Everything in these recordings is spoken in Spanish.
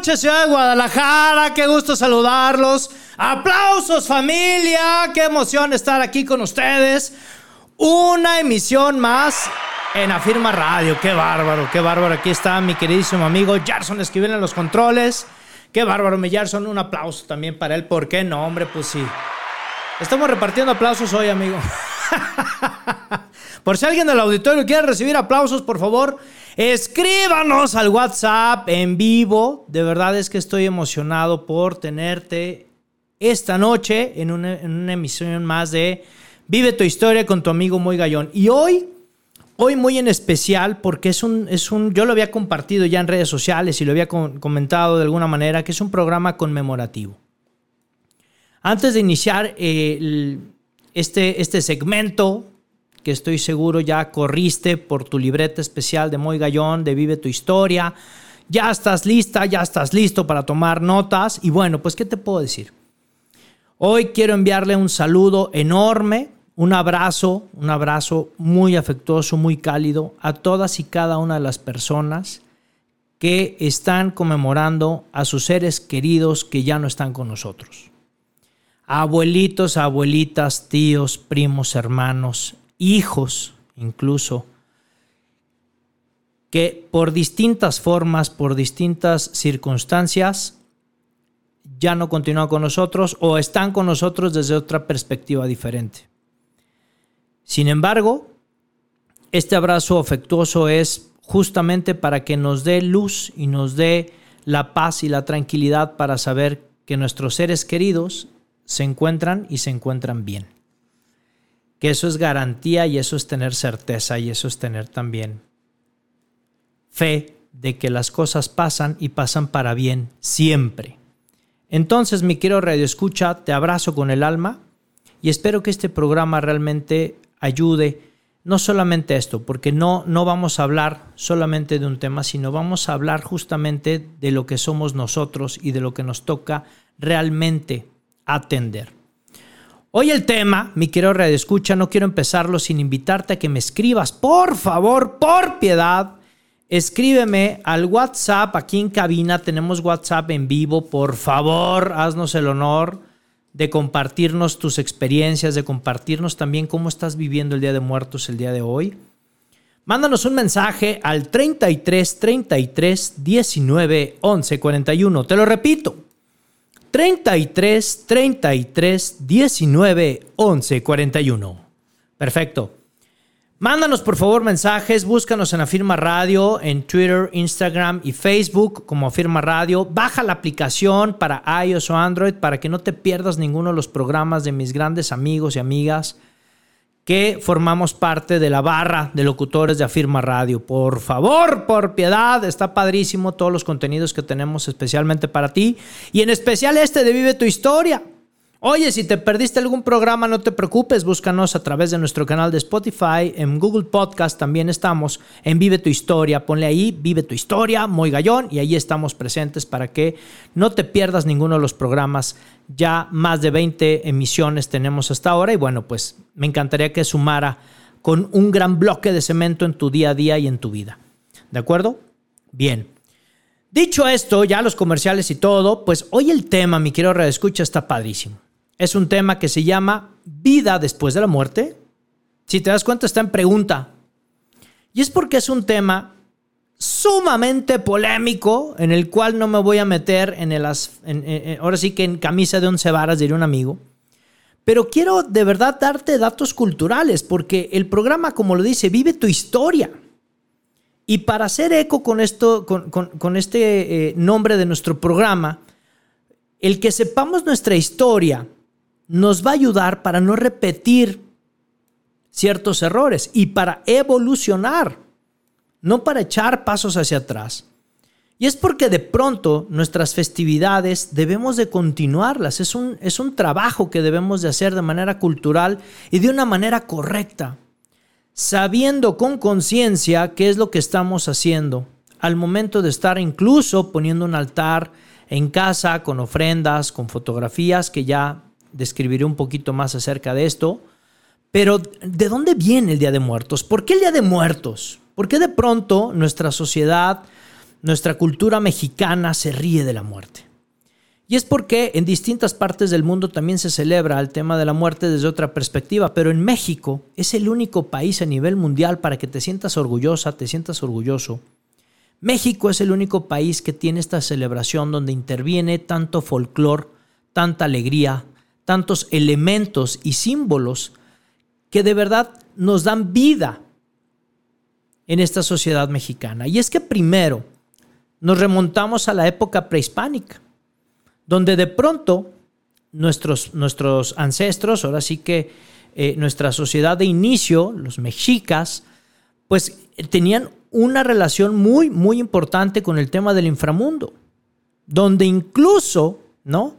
Noches, ciudad de Guadalajara. Qué gusto saludarlos. Aplausos, familia. Qué emoción estar aquí con ustedes. Una emisión más en Afirma Radio. Qué bárbaro, qué bárbaro. Aquí está mi queridísimo amigo Jarson Esquivel en los controles. Qué bárbaro, mi Jarson. Un aplauso también para él. ¿Por qué no, hombre? Pues sí. Estamos repartiendo aplausos hoy, amigo. Por si alguien del auditorio quiere recibir aplausos, por favor, escríbanos al WhatsApp en vivo. De verdad es que estoy emocionado por tenerte esta noche en una, emisión más de Vive tu historia con tu amigo Muy Gallón. Y hoy, hoy muy en especial, porque es un, es un, yo lo había compartido ya en redes sociales y lo había comentado de alguna manera, que es un programa conmemorativo. Antes de iniciar eh, este, este segmento, que estoy seguro ya corriste por tu libreta especial de Moy Gallón, de Vive tu Historia, ya estás lista, ya estás listo para tomar notas. Y bueno, pues, ¿qué te puedo decir? Hoy quiero enviarle un saludo enorme, un abrazo, un abrazo muy afectuoso, muy cálido a todas y cada una de las personas que están conmemorando a sus seres queridos que ya no están con nosotros. Abuelitos, abuelitas, tíos, primos, hermanos, hijos incluso, que por distintas formas, por distintas circunstancias, ya no continúan con nosotros o están con nosotros desde otra perspectiva diferente. Sin embargo, este abrazo afectuoso es justamente para que nos dé luz y nos dé la paz y la tranquilidad para saber que nuestros seres queridos se encuentran y se encuentran bien. Que eso es garantía y eso es tener certeza y eso es tener también fe de que las cosas pasan y pasan para bien siempre. Entonces, mi quiero Radio Escucha, te abrazo con el alma y espero que este programa realmente ayude no solamente esto, porque no, no vamos a hablar solamente de un tema, sino vamos a hablar justamente de lo que somos nosotros y de lo que nos toca realmente atender. Hoy el tema, mi querido Radio Escucha, no quiero empezarlo sin invitarte a que me escribas, por favor, por piedad, escríbeme al WhatsApp, aquí en cabina tenemos WhatsApp en vivo, por favor, haznos el honor de compartirnos tus experiencias, de compartirnos también cómo estás viviendo el Día de Muertos el día de hoy. Mándanos un mensaje al 33 33 19 11 41. Te lo repito. 33 33 19 11 41. Perfecto. Mándanos por favor mensajes, búscanos en Afirma Radio, en Twitter, Instagram y Facebook como Afirma Radio. Baja la aplicación para iOS o Android para que no te pierdas ninguno de los programas de mis grandes amigos y amigas que formamos parte de la barra de locutores de Afirma Radio. Por favor, por piedad, está padrísimo todos los contenidos que tenemos especialmente para ti y en especial este de Vive tu Historia. Oye, si te perdiste algún programa, no te preocupes, búscanos a través de nuestro canal de Spotify, en Google Podcast también estamos, en Vive tu Historia, ponle ahí, Vive tu Historia, Muy Gallón, y ahí estamos presentes para que no te pierdas ninguno de los programas. Ya más de 20 emisiones tenemos hasta ahora y bueno, pues me encantaría que sumara con un gran bloque de cemento en tu día a día y en tu vida. ¿De acuerdo? Bien. Dicho esto, ya los comerciales y todo, pues hoy el tema, mi querido escucha está padrísimo. Es un tema que se llama vida después de la muerte. Si te das cuenta, está en pregunta. Y es porque es un tema sumamente polémico en el cual no me voy a meter en el... en- en- ahora sí que en camisa de once varas, diría un amigo. Pero quiero de verdad darte datos culturales, porque el programa, como lo dice, vive tu historia. Y para hacer eco con, esto, con- con este eh, nombre de nuestro programa, el que sepamos nuestra historia nos va a ayudar para no repetir ciertos errores y para evolucionar, no para echar pasos hacia atrás. Y es porque de pronto nuestras festividades debemos de continuarlas. Es un, es un trabajo que debemos de hacer de manera cultural y de una manera correcta, sabiendo con conciencia qué es lo que estamos haciendo al momento de estar incluso poniendo un altar en casa con ofrendas, con fotografías, que ya describiré un poquito más acerca de esto. Pero, ¿de dónde viene el Día de Muertos? ¿Por qué el Día de Muertos? ¿Por qué de pronto nuestra sociedad nuestra cultura mexicana se ríe de la muerte. Y es porque en distintas partes del mundo también se celebra el tema de la muerte desde otra perspectiva, pero en México es el único país a nivel mundial para que te sientas orgullosa, te sientas orgulloso. México es el único país que tiene esta celebración donde interviene tanto folclor, tanta alegría, tantos elementos y símbolos que de verdad nos dan vida en esta sociedad mexicana. Y es que primero, nos remontamos a la época prehispánica, donde de pronto nuestros, nuestros ancestros, ahora sí que eh, nuestra sociedad de inicio, los mexicas, pues tenían una relación muy, muy importante con el tema del inframundo, donde incluso, ¿no?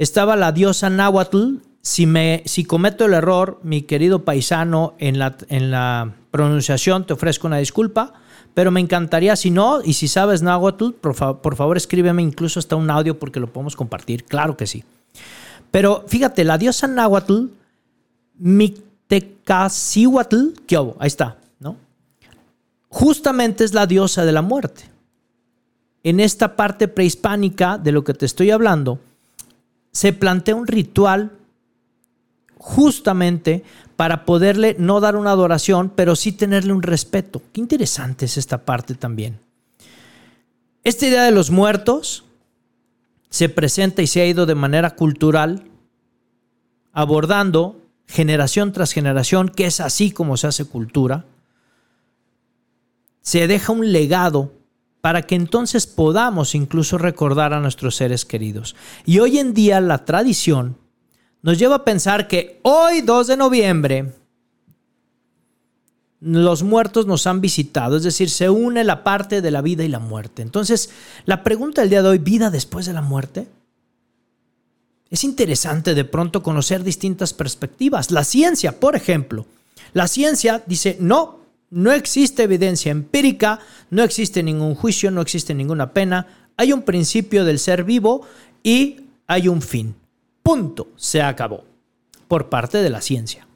Estaba la diosa Nahuatl. Si, me, si cometo el error, mi querido paisano, en la, en la pronunciación, te ofrezco una disculpa pero me encantaría, si no, y si sabes náhuatl, por, por favor escríbeme incluso hasta un audio porque lo podemos compartir, claro que sí. Pero fíjate, la diosa náhuatl, Mictecacihuatl, ¿qué Ahí está, ¿no? Justamente es la diosa de la muerte. En esta parte prehispánica de lo que te estoy hablando, se plantea un ritual justamente para poderle no dar una adoración, pero sí tenerle un respeto. Qué interesante es esta parte también. Esta idea de los muertos se presenta y se ha ido de manera cultural abordando generación tras generación, que es así como se hace cultura. Se deja un legado para que entonces podamos incluso recordar a nuestros seres queridos. Y hoy en día la tradición nos lleva a pensar que hoy, 2 de noviembre, los muertos nos han visitado, es decir, se une la parte de la vida y la muerte. Entonces, la pregunta del día de hoy, ¿vida después de la muerte? Es interesante de pronto conocer distintas perspectivas. La ciencia, por ejemplo, la ciencia dice, no, no existe evidencia empírica, no existe ningún juicio, no existe ninguna pena, hay un principio del ser vivo y hay un fin. Punto. Se acabó. Por parte de la ciencia.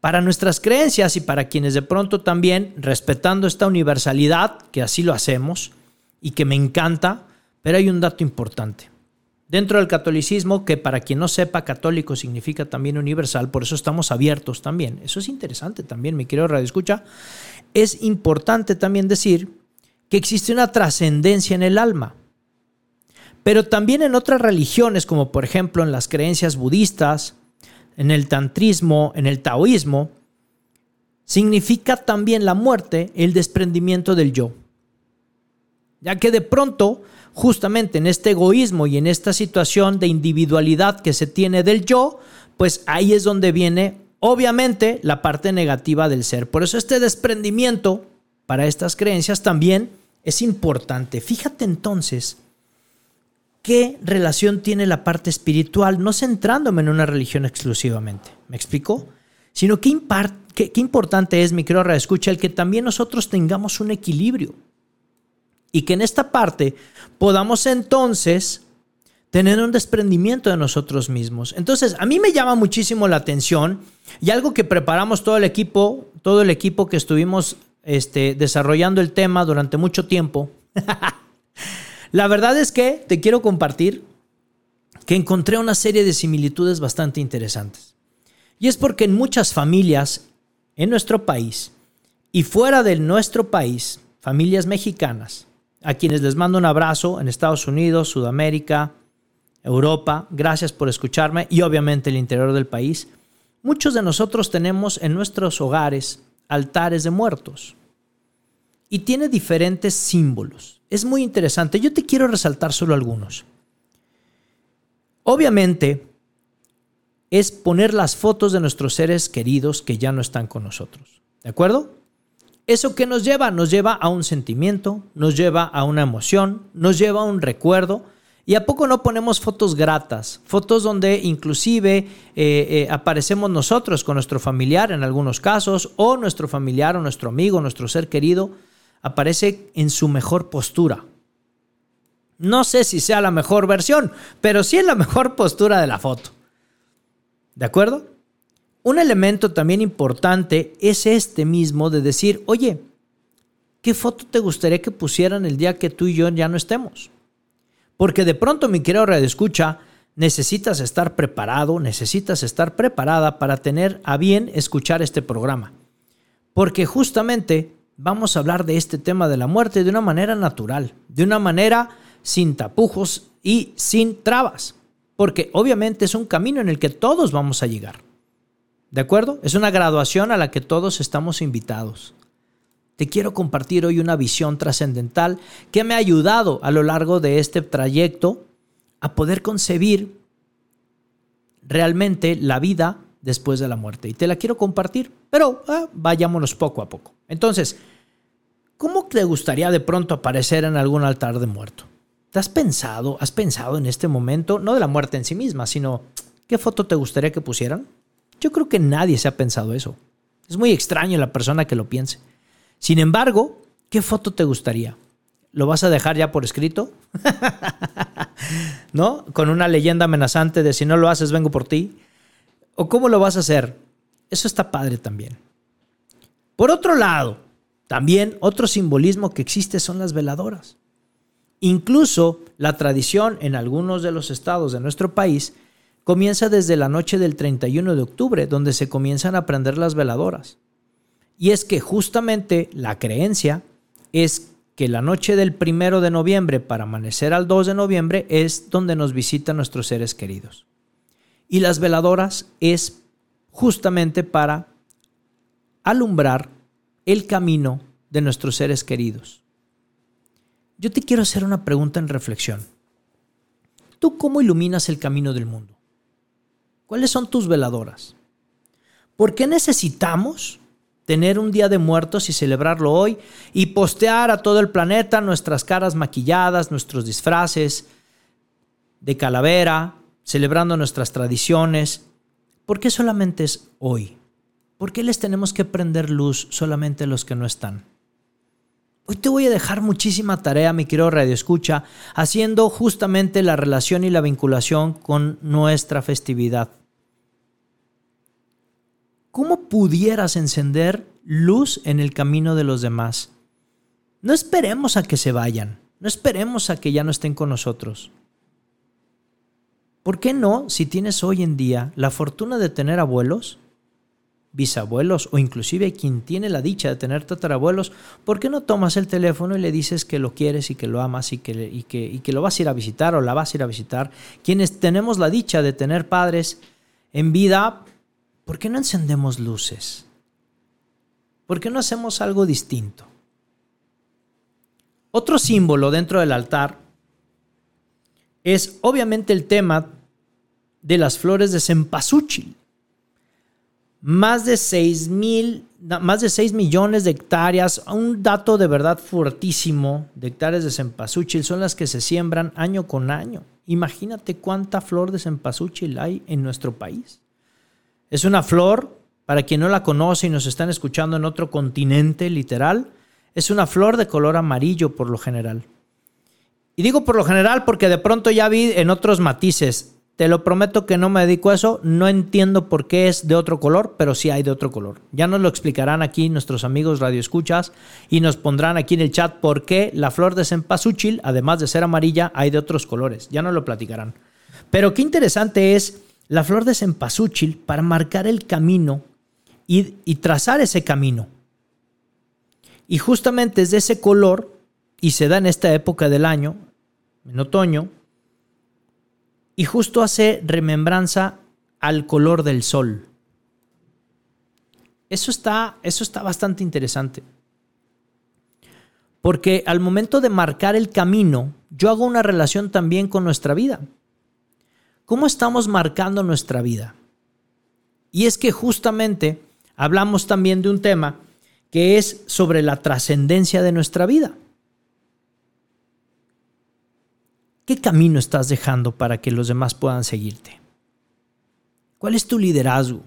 Para nuestras creencias y para quienes de pronto también, respetando esta universalidad, que así lo hacemos y que me encanta, pero hay un dato importante. Dentro del catolicismo, que para quien no sepa, católico significa también universal, por eso estamos abiertos también. Eso es interesante también, mi querido Radio Escucha. Es importante también decir que existe una trascendencia en el alma. Pero también en otras religiones, como por ejemplo en las creencias budistas, en el tantrismo, en el taoísmo, significa también la muerte el desprendimiento del yo. Ya que de pronto, justamente en este egoísmo y en esta situación de individualidad que se tiene del yo, pues ahí es donde viene obviamente la parte negativa del ser. Por eso este desprendimiento para estas creencias también es importante. Fíjate entonces qué relación tiene la parte espiritual, no centrándome en una religión exclusivamente. ¿Me explico? Sino qué, qué, importante es, mi escucha, el que también nosotros tengamos un equilibrio. Y que en esta parte podamos entonces tener un desprendimiento de nosotros mismos. Entonces, a mí me llama muchísimo la atención y algo que preparamos todo el equipo, todo el equipo que estuvimos este, desarrollando el tema durante mucho tiempo. La verdad es que te quiero compartir que encontré una serie de similitudes bastante interesantes. Y es porque en muchas familias en nuestro país y fuera de nuestro país, familias mexicanas, a quienes les mando un abrazo en Estados Unidos, Sudamérica, Europa, gracias por escucharme y obviamente el interior del país, muchos de nosotros tenemos en nuestros hogares altares de muertos y tiene diferentes símbolos es muy interesante. Yo te quiero resaltar solo algunos. Obviamente, es poner las fotos de nuestros seres queridos que ya no están con nosotros. ¿De acuerdo? ¿Eso qué nos lleva? Nos lleva a un sentimiento, nos lleva a una emoción, nos lleva a un recuerdo. ¿Y a poco no ponemos fotos gratas? Fotos donde inclusive eh, eh, aparecemos nosotros con nuestro familiar en algunos casos, o nuestro familiar o nuestro amigo, nuestro ser querido, aparece en su mejor postura. No sé si sea la mejor versión, pero sí es la mejor postura de la foto. ¿De acuerdo? Un elemento también importante es este mismo de decir, oye, ¿qué foto te gustaría que pusieran el día que tú y yo ya no estemos? Porque de pronto, mi querido Radio Escucha, necesitas estar preparado, necesitas estar preparada para tener a bien escuchar este programa. Porque justamente vamos a hablar de este tema de la muerte de una manera natural, de una manera sin tapujos y sin trabas. Porque obviamente es un camino en el que todos vamos a llegar. ¿De acuerdo? Es una graduación a la que todos estamos invitados. Te quiero compartir hoy una visión trascendental que me ha ayudado a lo largo de este trayecto a poder concebir realmente la vida después de la muerte. Y te la quiero compartir, pero ah, vayámonos poco a poco. Entonces, ¿cómo te gustaría de pronto aparecer en algún altar de muerto? ¿Te has pensado, has pensado en este momento, no de la muerte en sí misma, sino qué foto te gustaría que pusieran? Yo creo que nadie se ha pensado eso. Es muy extraño la persona que lo piense. Sin embargo, ¿qué foto te gustaría? ¿Lo vas a dejar ya por escrito? ¿No? Con una leyenda amenazante de si no lo haces, vengo por ti. ¿O cómo lo vas a hacer? Eso está padre también. Por otro lado, también otro simbolismo que existe son las veladoras. Incluso la tradición en algunos de los estados de nuestro país comienza desde la noche del 31 de octubre, donde se comienzan a prender las veladoras. Y es que justamente la creencia es que la noche del 1 de noviembre para amanecer al 2 de noviembre es donde nos visitan nuestros seres queridos. Y las veladoras es justamente para alumbrar el camino de nuestros seres queridos. Yo te quiero hacer una pregunta en reflexión. ¿Tú cómo iluminas el camino del mundo? ¿Cuáles son tus veladoras? ¿Por qué necesitamos tener un día de muertos y celebrarlo hoy y postear a todo el planeta nuestras caras maquilladas, nuestros disfraces de calavera, celebrando nuestras tradiciones? ¿Por qué solamente es hoy? ¿Por qué les tenemos que prender luz solamente los que no están? Hoy te voy a dejar muchísima tarea, mi querido Radio Escucha, haciendo justamente la relación y la vinculación con nuestra festividad. ¿Cómo pudieras encender luz en el camino de los demás? No esperemos a que se vayan, no esperemos a que ya no estén con nosotros. ¿Por qué no, si tienes hoy en día la fortuna de tener abuelos, bisabuelos o inclusive quien tiene la dicha de tener tatarabuelos, ¿por qué no tomas el teléfono y le dices que lo quieres y que lo amas y que, y que, y que lo vas a ir a visitar o la vas a ir a visitar? Quienes tenemos la dicha de tener padres en vida, ¿por qué no encendemos luces? ¿Por qué no hacemos algo distinto? Otro símbolo dentro del altar es obviamente el tema de las flores de cempasúchil más de 6 mil, más de 6 millones de hectáreas, un dato de verdad fuertísimo de hectáreas de cempasúchil son las que se siembran año con año. Imagínate cuánta flor de cempasúchil hay en nuestro país. Es una flor, para quien no la conoce y nos están escuchando en otro continente literal, es una flor de color amarillo por lo general. Y digo por lo general porque de pronto ya vi en otros matices te lo prometo que no me dedico a eso. No entiendo por qué es de otro color, pero sí hay de otro color. Ya nos lo explicarán aquí nuestros amigos radioescuchas y nos pondrán aquí en el chat por qué la flor de cempasúchil, además de ser amarilla, hay de otros colores. Ya nos lo platicarán. Pero qué interesante es la flor de cempasúchil para marcar el camino y, y trazar ese camino. Y justamente es de ese color, y se da en esta época del año, en otoño, y justo hace remembranza al color del sol. Eso está, eso está bastante interesante. Porque al momento de marcar el camino, yo hago una relación también con nuestra vida. ¿Cómo estamos marcando nuestra vida? Y es que justamente hablamos también de un tema que es sobre la trascendencia de nuestra vida. ¿Qué camino estás dejando para que los demás puedan seguirte? ¿Cuál es tu liderazgo?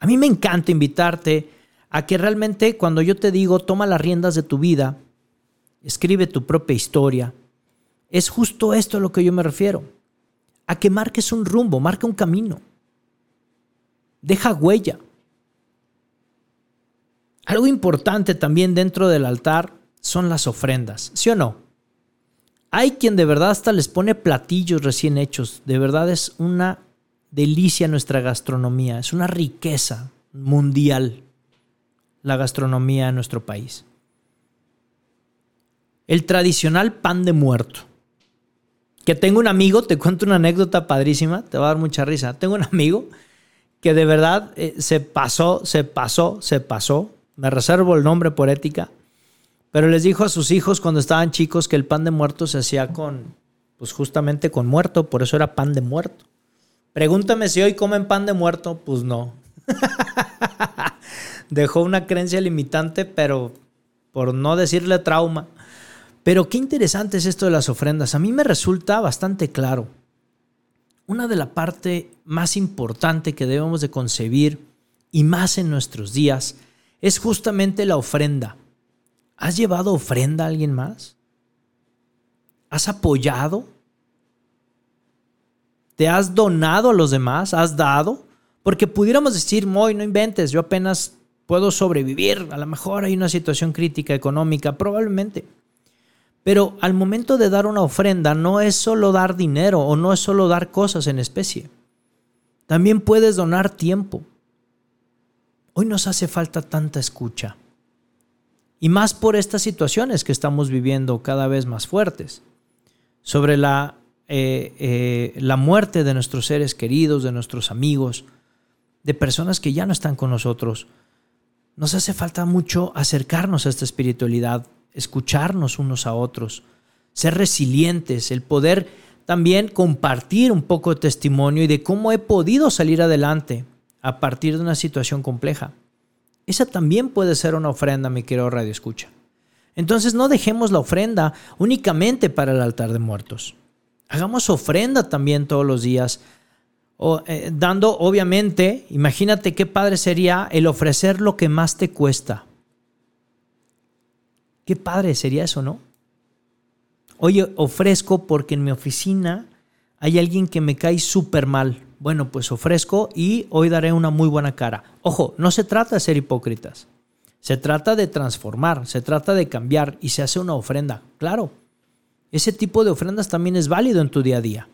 A mí me encanta invitarte a que realmente cuando yo te digo toma las riendas de tu vida, escribe tu propia historia, es justo esto a lo que yo me refiero. A que marques un rumbo, marca un camino. Deja huella. Algo importante también dentro del altar son las ofrendas, ¿sí o no? Hay quien de verdad hasta les pone platillos recién hechos. De verdad es una delicia nuestra gastronomía, es una riqueza mundial la gastronomía en nuestro país. El tradicional pan de muerto. Que tengo un amigo, te cuento una anécdota padrísima, te va a dar mucha risa. Tengo un amigo que de verdad eh, se pasó, se pasó, se pasó. Me reservo el nombre por ética. Pero les dijo a sus hijos cuando estaban chicos que el pan de muerto se hacía con, pues justamente con muerto, por eso era pan de muerto. Pregúntame si hoy comen pan de muerto, pues no. Dejó una creencia limitante, pero por no decirle trauma. Pero qué interesante es esto de las ofrendas. A mí me resulta bastante claro. Una de la parte más importante que debemos de concebir, y más en nuestros días, es justamente la ofrenda. ¿Has llevado ofrenda a alguien más? ¿Has apoyado? ¿Te has donado a los demás? ¿Has dado? Porque pudiéramos decir, Moy, no inventes, yo apenas puedo sobrevivir, a lo mejor hay una situación crítica económica, probablemente. Pero al momento de dar una ofrenda no es solo dar dinero o no es solo dar cosas en especie. También puedes donar tiempo. Hoy nos hace falta tanta escucha. Y más por estas situaciones que estamos viviendo cada vez más fuertes. Sobre la, eh, eh, la muerte de nuestros seres queridos, de nuestros amigos, de personas que ya no están con nosotros. Nos hace falta mucho acercarnos a esta espiritualidad, escucharnos unos a otros, ser resilientes, el poder también compartir un poco de testimonio y de cómo he podido salir adelante a partir de una situación compleja. Esa también puede ser una ofrenda, mi querido Radio Escucha. Entonces no dejemos la ofrenda únicamente para el altar de muertos. Hagamos ofrenda también todos los días, o, eh, dando obviamente, imagínate qué padre sería el ofrecer lo que más te cuesta. Qué padre sería eso, ¿no? Oye, ofrezco porque en mi oficina hay alguien que me cae súper mal bueno, pues ofrezco y hoy daré una muy buena cara. Ojo, no se trata de ser hipócritas. Se trata de transformar, se trata de cambiar y se hace una ofrenda. Claro, ese tipo de ofrendas también es válido en tu día a día.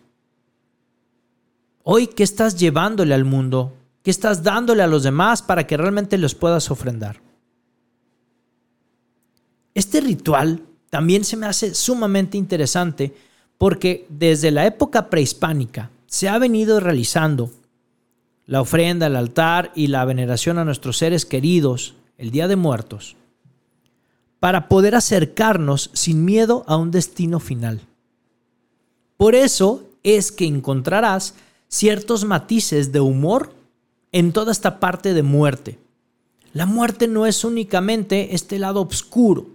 Hoy, ¿qué estás llevándole al mundo? ¿Qué estás dándole a los demás para que realmente los puedas ofrendar? Este ritual también se me hace sumamente interesante porque desde la época prehispánica se ha venido realizando la ofrenda, el altar y la veneración a nuestros seres queridos el Día de Muertos para poder acercarnos sin miedo a un destino final. Por eso es que encontrarás ciertos matices de humor en toda esta parte de muerte. La muerte no es únicamente este lado oscuro,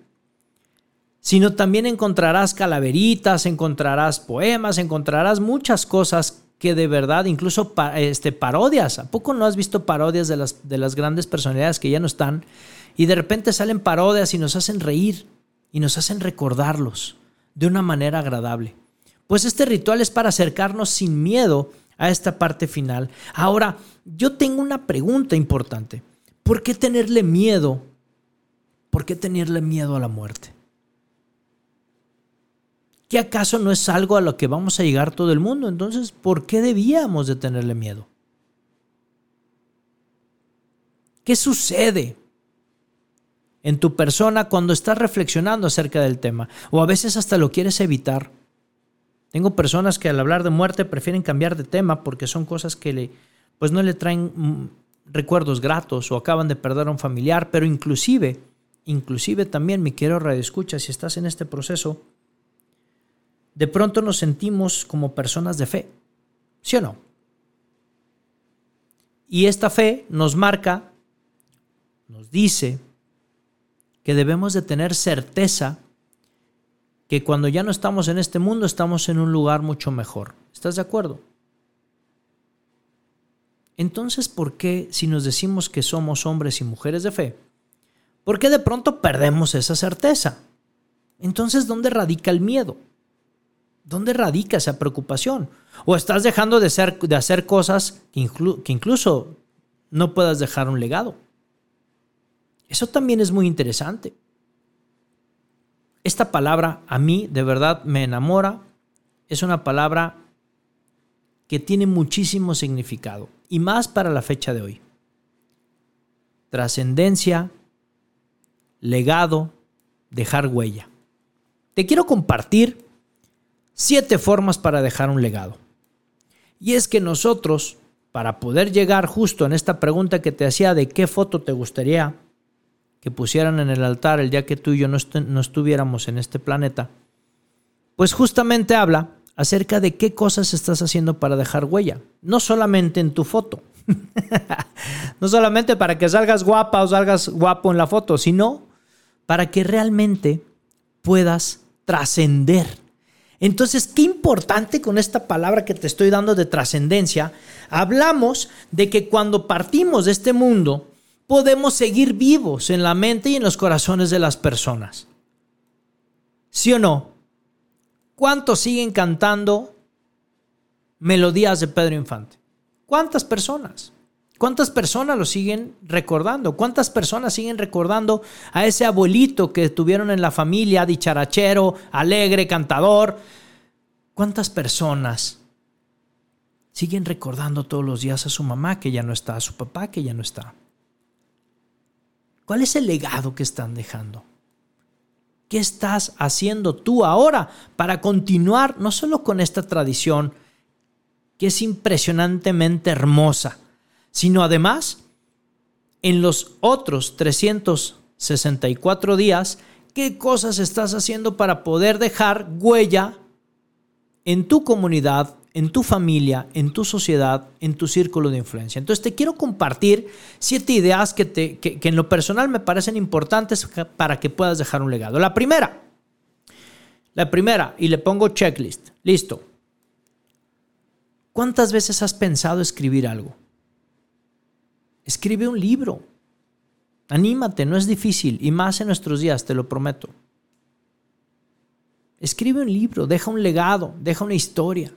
sino también encontrarás calaveritas, encontrarás poemas, encontrarás muchas cosas que de verdad, incluso este, parodias. ¿A poco no has visto parodias de las, de las grandes personalidades que ya no están? Y de repente salen parodias y nos hacen reír y nos hacen recordarlos de una manera agradable. Pues este ritual es para acercarnos sin miedo a esta parte final. Ahora, yo tengo una pregunta importante. ¿Por qué tenerle miedo? ¿Por qué tenerle miedo a la muerte? ¿Qué acaso no es algo a lo que vamos a llegar todo el mundo? Entonces, ¿por qué debíamos de tenerle miedo? ¿Qué sucede en tu persona cuando estás reflexionando acerca del tema? O a veces hasta lo quieres evitar. Tengo personas que al hablar de muerte prefieren cambiar de tema porque son cosas que le, pues no le traen mm, recuerdos gratos o acaban de perder a un familiar, pero inclusive, inclusive también, mi querido radio escucha, si estás en este proceso, de pronto nos sentimos como personas de fe. ¿Sí o no? Y esta fe nos marca nos dice que debemos de tener certeza que cuando ya no estamos en este mundo estamos en un lugar mucho mejor. ¿Estás de acuerdo? Entonces, ¿por qué si nos decimos que somos hombres y mujeres de fe? ¿Por qué de pronto perdemos esa certeza? Entonces, ¿dónde radica el miedo? ¿Dónde radica esa preocupación? ¿O estás dejando de, ser, de hacer cosas que, que incluso no puedas dejar un legado? Eso también es muy interesante. Esta palabra a mí de verdad me enamora. Es una palabra que tiene muchísimo significado y más para la fecha de hoy. Trascendencia, legado, dejar huella. Te quiero compartir siete formas para dejar un legado. Y es que nosotros, para poder llegar justo en esta pregunta que te hacía de qué foto te gustaría que pusieran en el altar el día que tú y yo no, estuviéramos en este planeta, pues justamente habla acerca de qué cosas estás haciendo para dejar huella. No solamente en tu foto. no solamente para que salgas guapa o salgas guapo en la foto, sino para que realmente puedas trascender. Entonces, qué importante con esta palabra que te estoy dando de trascendencia. Hablamos de que cuando partimos de este mundo, podemos seguir vivos en la mente y en los corazones de las personas. ¿Sí o no? ¿Cuántos siguen cantando melodías de Pedro Infante? ¿Cuántas personas? ¿Cuántas personas lo siguen recordando? ¿Cuántas personas siguen recordando a ese abuelito que tuvieron en la familia, dicharachero, alegre, cantador? ¿Cuántas personas siguen recordando todos los días a su mamá que ya no está, a su papá que ya no está? ¿Cuál es el legado que están dejando? ¿Qué estás haciendo tú ahora para continuar no solo con esta tradición que es impresionantemente hermosa, sino además en los otros 364 días, qué cosas estás haciendo para poder dejar huella en tu comunidad, en tu familia, en tu sociedad, en tu círculo de influencia. Entonces te quiero compartir siete ideas que, te, que, en lo personal me parecen importantes para que puedas dejar un legado. La primera, la primera, y le pongo checklist, listo. ¿Cuántas veces has pensado escribir algo? Escribe un libro. Anímate, no es difícil, y más en nuestros días, te lo prometo. Escribe un libro, deja un legado, deja una historia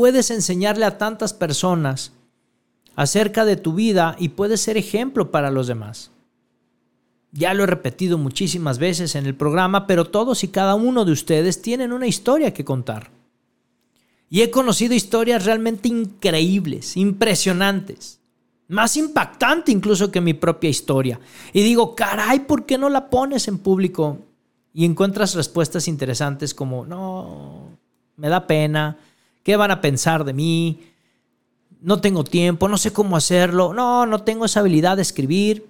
puedes enseñarle a tantas personas acerca de tu vida y puedes ser ejemplo para los demás. Ya lo he repetido muchísimas veces en el programa, pero todos y cada uno de ustedes tienen una historia que contar. Y he conocido historias realmente increíbles, impresionantes, más impactante incluso que mi propia historia. Y digo, caray, ¿por qué no la pones en público? Y encuentras respuestas interesantes como, no, me da pena, ¿Qué van a pensar de mí? No tengo tiempo, no sé cómo hacerlo. No, no tengo esa habilidad de escribir.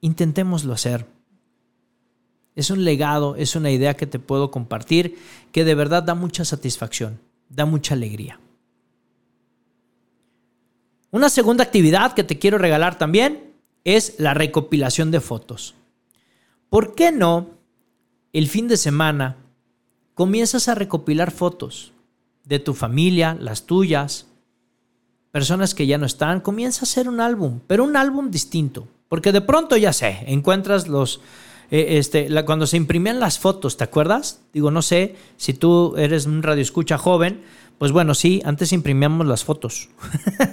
Intentémoslo hacer. Es un legado, es una idea que te puedo compartir que de verdad da mucha satisfacción, da mucha alegría. Una segunda actividad que te quiero regalar también es la recopilación de fotos. ¿Por qué no el fin de semana comienzas a recopilar fotos de tu familia, las tuyas, personas que ya no están, comienza a hacer un álbum, pero un álbum distinto, porque de pronto ya sé, encuentras los, eh, este, cuando se imprimían las fotos, ¿te acuerdas? Digo, no sé, si tú eres un radioescucha joven, pues bueno, sí, antes imprimíamos las fotos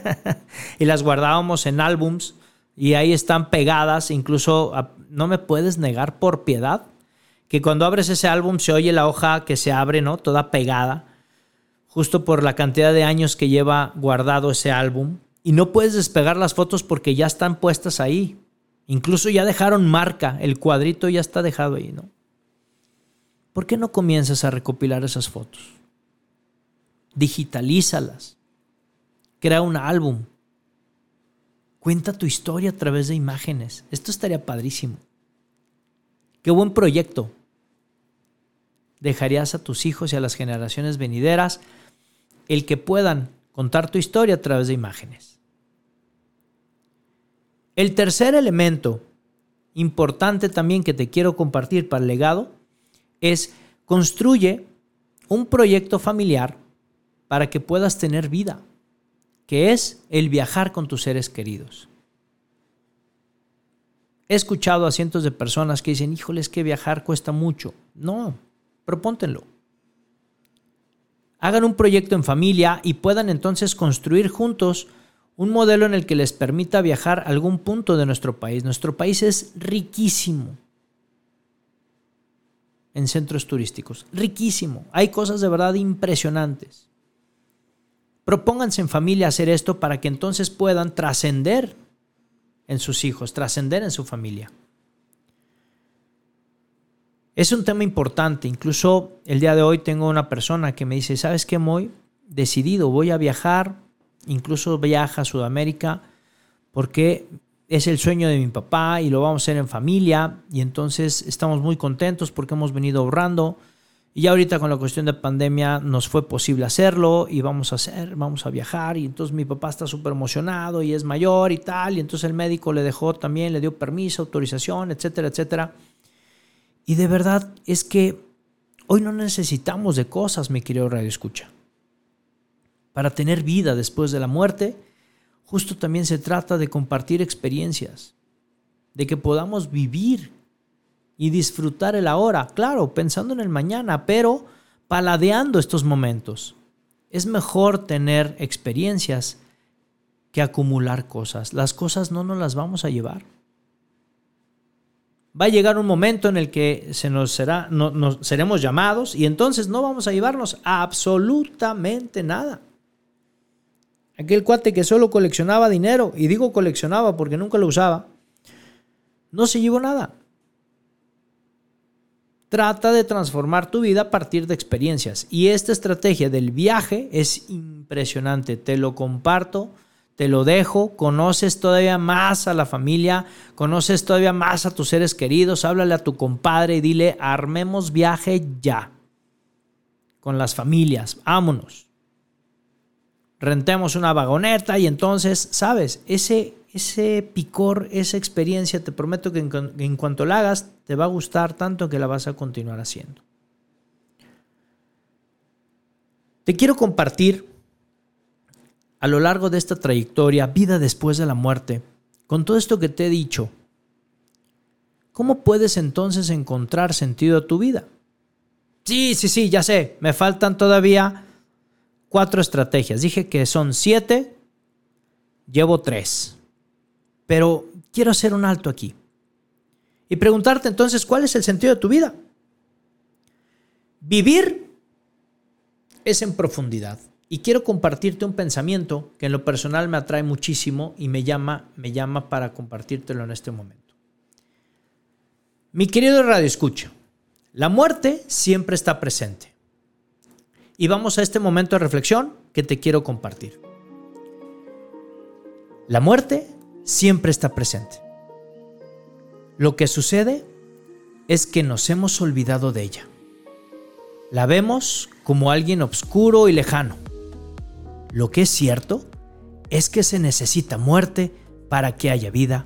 y las guardábamos en álbums y ahí están pegadas, incluso no me puedes negar por piedad que cuando abres ese álbum se oye la hoja que se abre, ¿no? Toda pegada, justo por la cantidad de años que lleva guardado ese álbum. Y no puedes despegar las fotos porque ya están puestas ahí. Incluso ya dejaron marca, el cuadrito ya está dejado ahí, ¿no? ¿Por qué no comienzas a recopilar esas fotos? Digitalízalas. Crea un álbum. Cuenta tu historia a través de imágenes. Esto estaría padrísimo. Qué buen proyecto. Dejarías a tus hijos y a las generaciones venideras el que puedan contar tu historia a través de imágenes. El tercer elemento importante también que te quiero compartir para el legado es construye un proyecto familiar para que puedas tener vida, que es el viajar con tus seres queridos. He escuchado a cientos de personas que dicen, híjoles, que viajar cuesta mucho. No, propóntenlo. Hagan un proyecto en familia y puedan entonces construir juntos un modelo en el que les permita viajar a algún punto de nuestro país. Nuestro país es riquísimo en centros turísticos, riquísimo. Hay cosas de verdad impresionantes. Propónganse en familia hacer esto para que entonces puedan trascender en sus hijos, trascender en su familia. Es un tema importante. Incluso el día de hoy tengo una persona que me dice, ¿sabes qué, Moy? Decidido, voy a viajar incluso viaja a Sudamérica, porque es el sueño de mi papá y lo vamos a hacer en familia. Y entonces estamos muy contentos porque hemos venido ahorrando. Y ahorita con la cuestión de pandemia nos fue posible hacerlo y vamos a hacer, vamos a viajar. Y entonces mi papá está súper emocionado y es mayor y tal. Y entonces el médico le dejó también, le dio permiso, autorización, etcétera, etcétera. Y de verdad es que hoy no necesitamos de cosas, mi querido Radio Escucha para tener vida después de la muerte, justo también se trata de compartir experiencias, de que podamos vivir y disfrutar el ahora, claro, pensando en el mañana, pero paladeando estos momentos. Es mejor tener experiencias que acumular cosas. Las cosas no nos las vamos a llevar. Va a llegar un momento en el que se nos será, no, seremos llamados y entonces no vamos a llevarnos absolutamente nada. Aquel cuate que solo coleccionaba dinero, y digo coleccionaba porque nunca lo usaba, no se llevó nada. Trata de transformar tu vida a partir de experiencias. Y esta estrategia del viaje es impresionante. Te lo comparto, te lo dejo. Conoces todavía más a la familia, conoces todavía más a tus seres queridos. Háblale a tu compadre y dile, armemos viaje ya. Con las familias, vámonos rentemos una vagoneta y entonces, ¿sabes? Ese, ese picor, esa experiencia, te prometo que en, en cuanto la hagas, te va a gustar tanto que la vas a continuar haciendo. Te quiero compartir a lo largo de esta trayectoria, vida después de la muerte, con todo esto que te he dicho, ¿cómo puedes entonces encontrar sentido a tu vida? Sí, sí, sí, ya sé, me faltan todavía cuatro estrategias. Dije que son siete, llevo tres. Pero quiero hacer un alto aquí. Y preguntarte entonces, ¿cuál es el sentido de tu vida? Vivir es en profundidad. Y quiero compartirte un pensamiento que en lo personal me atrae muchísimo y me llama, me llama para compartírtelo en este momento. Mi querido Radio Escucha, la muerte siempre está presente. Y vamos a este momento de reflexión que te quiero compartir. La muerte siempre está presente. Lo que sucede es que nos hemos olvidado de ella. La vemos como alguien oscuro y lejano. Lo que es cierto es que se necesita muerte para que haya vida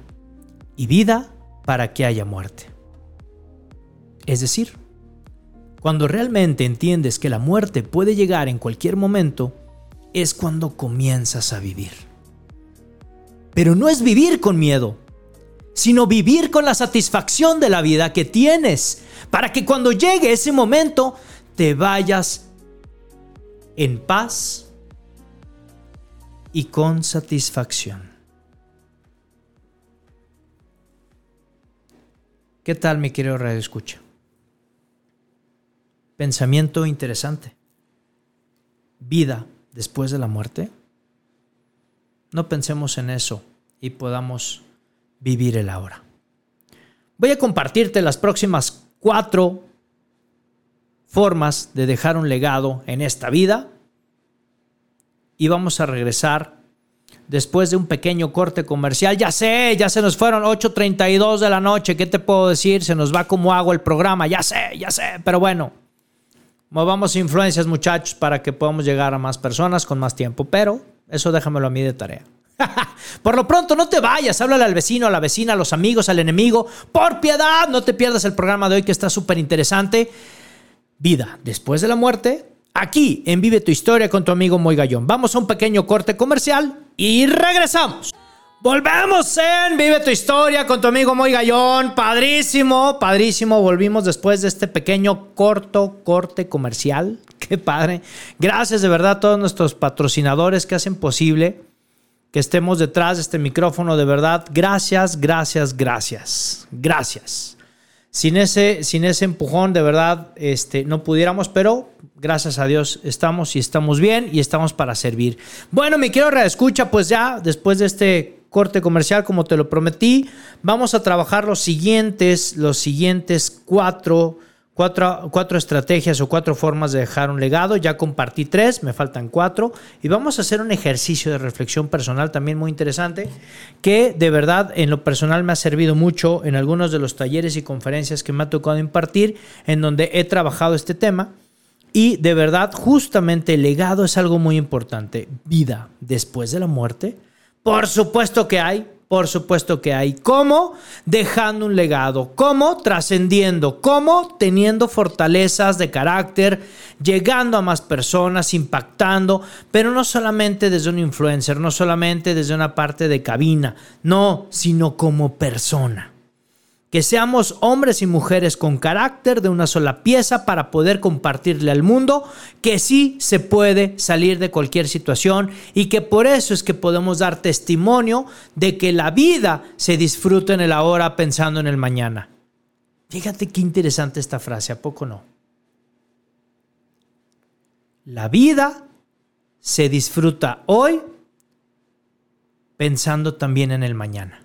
y vida para que haya muerte. Es decir, cuando realmente entiendes que la muerte puede llegar en cualquier momento, es cuando comienzas a vivir. Pero no es vivir con miedo, sino vivir con la satisfacción de la vida que tienes, para que cuando llegue ese momento te vayas en paz y con satisfacción. ¿Qué tal, mi querido Radio Escucha? Pensamiento interesante. Vida después de la muerte. No pensemos en eso y podamos vivir el ahora. Voy a compartirte las próximas cuatro formas de dejar un legado en esta vida y vamos a regresar después de un pequeño corte comercial. Ya sé, ya se nos fueron 8.32 de la noche. ¿Qué te puedo decir? Se nos va como hago el programa. Ya sé, ya sé. Pero bueno, Movamos influencias, muchachos, para que podamos llegar a más personas con más tiempo. Pero eso déjamelo a mí de tarea. Por lo pronto, no te vayas, háblale al vecino, a la vecina, a los amigos, al enemigo. Por piedad, no te pierdas el programa de hoy que está súper interesante. Vida después de la muerte, aquí en Vive tu Historia con tu amigo Moy Gallón. Vamos a un pequeño corte comercial y regresamos. Volvemos en Vive tu Historia con tu amigo Moy Gallón. Padrísimo, padrísimo. Volvimos después de este pequeño corto corte comercial. Qué padre. Gracias de verdad a todos nuestros patrocinadores que hacen posible que estemos detrás de este micrófono. De verdad, gracias, gracias, gracias. Gracias. Sin ese, sin ese empujón, de verdad, este, no pudiéramos, pero gracias a Dios estamos y estamos bien y estamos para servir. Bueno, mi quiero reescucha, pues ya después de este corte comercial, como te lo prometí, vamos a trabajar los siguientes, los siguientes cuatro Cuatro, estrategias o cuatro formas de dejar un legado. Ya compartí tres, me faltan cuatro. Y vamos a hacer un ejercicio de reflexión personal también muy interesante, que de verdad en lo personal me ha servido mucho en algunos de los talleres y conferencias que me ha tocado impartir, en donde he trabajado este tema. Y de verdad, justamente el legado es algo muy importante. Vida después de la muerte. Por supuesto que hay, por supuesto que hay. ¿Cómo? Dejando un legado. ¿Cómo? Trascendiendo. ¿Cómo? Teniendo fortalezas de carácter, llegando a más personas, impactando, pero no solamente desde un influencer, no solamente desde una parte de cabina, no, sino como persona que seamos hombres y mujeres con carácter de una sola pieza para poder compartirle al mundo que sí se puede salir de cualquier situación y que por eso es que podemos dar testimonio de que la vida se disfruta en el ahora pensando en el mañana. Fíjate qué interesante esta frase, ¿a poco no? La vida se disfruta hoy pensando también en el mañana.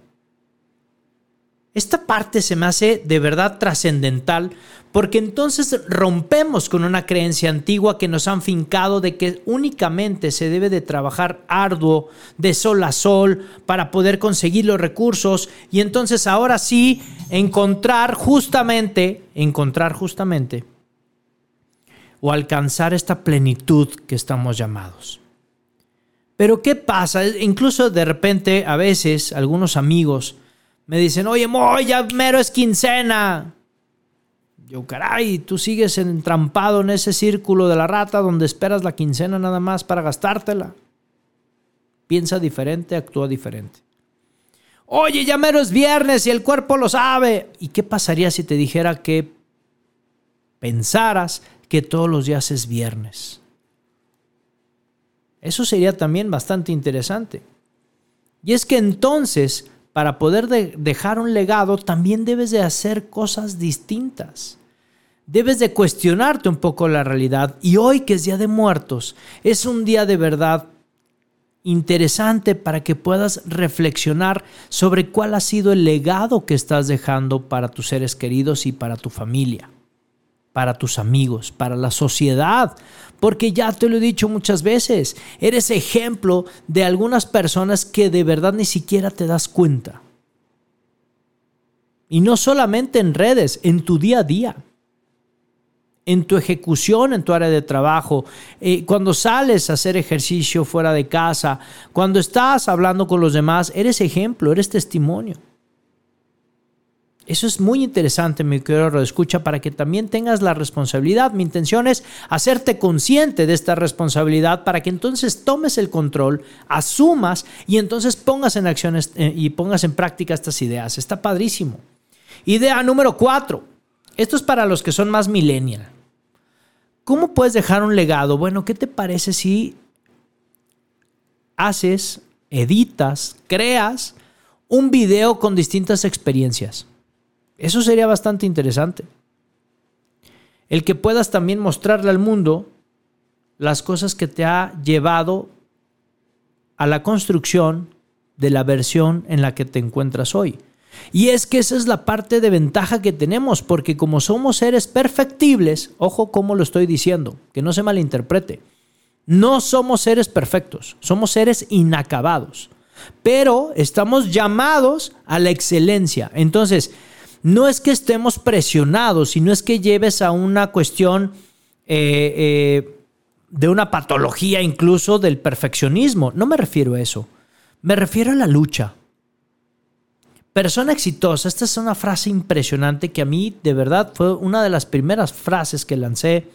Esta parte se me hace de verdad trascendental porque entonces rompemos con una creencia antigua que nos han fincado de que únicamente se debe de trabajar arduo, de sol a sol, para poder conseguir los recursos y entonces ahora sí encontrar justamente, encontrar justamente o alcanzar esta plenitud que estamos llamados. Pero ¿qué pasa? Incluso de repente a veces algunos amigos me dicen, oye, Moy, ya mero es quincena. Yo, caray, tú sigues entrampado en ese círculo de la rata donde esperas la quincena nada más para gastártela. Piensa diferente, actúa diferente. Oye, ya mero es viernes y el cuerpo lo sabe. ¿Y qué pasaría si te dijera que pensaras que todos los días es viernes? Eso sería también bastante interesante. Y es que entonces para poder dejar un legado, también debes de hacer cosas distintas. Debes de cuestionarte un poco la realidad. Y hoy que es Día de Muertos, es un día de verdad interesante para que puedas reflexionar sobre cuál ha sido el legado que estás dejando para tus seres queridos y para tu familia, para tus amigos, para la sociedad, porque ya te lo he dicho muchas veces, eres ejemplo de algunas personas que de verdad ni siquiera te das cuenta. Y no solamente en redes, en tu día a día, en tu ejecución, en tu área de trabajo, eh, cuando sales a hacer ejercicio fuera de casa, cuando estás hablando con los demás, eres ejemplo, eres testimonio. Eso es muy interesante, mi querido escucha, para que también tengas la responsabilidad. Mi intención es hacerte consciente de esta responsabilidad para que entonces tomes el control, asumas y entonces pongas en acciones eh, y pongas en práctica estas ideas. Está padrísimo. Idea número cuatro. Esto es para los que son más millennial. ¿Cómo puedes dejar un legado? Bueno, ¿qué te parece si haces, editas, creas un video con distintas experiencias? Eso sería bastante interesante. El que puedas también mostrarle al mundo las cosas que te ha llevado a la construcción de la versión en la que te encuentras hoy. Y es que esa es la parte de ventaja que tenemos, porque como somos seres perfectibles, ojo cómo lo estoy diciendo, que no se malinterprete, no somos seres perfectos, somos seres inacabados, pero estamos llamados a la excelencia. Entonces, no es que estemos presionados, sino es que lleves a una cuestión eh, eh, de una patología incluso del perfeccionismo. No me refiero a eso. Me refiero a la lucha. Persona exitosa, esta es una frase impresionante que a mí de verdad fue una de las primeras frases que lancé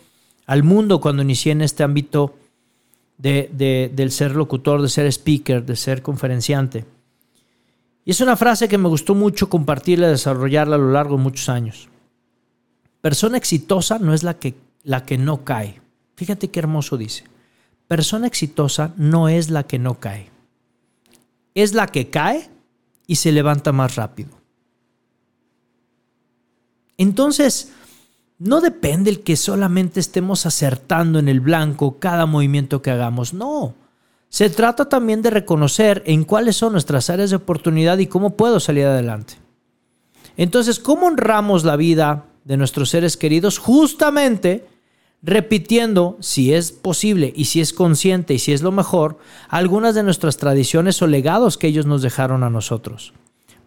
al mundo cuando inicié en este ámbito de, del ser locutor, de ser speaker, de ser conferenciante. Y es una frase que me gustó mucho compartirla y desarrollarla a lo largo de muchos años. Persona exitosa no es la que, la que no cae. Fíjate qué hermoso dice. Persona exitosa no es la que no cae. Es la que cae y se levanta más rápido. Entonces, no depende el que solamente estemos acertando en el blanco cada movimiento que hagamos, no. Se trata también de reconocer en cuáles son nuestras áreas de oportunidad y cómo puedo salir adelante. Entonces, ¿cómo honramos la vida de nuestros seres queridos? Justamente repitiendo, si es posible y si es consciente y si es lo mejor, algunas de nuestras tradiciones o legados que ellos nos dejaron a nosotros.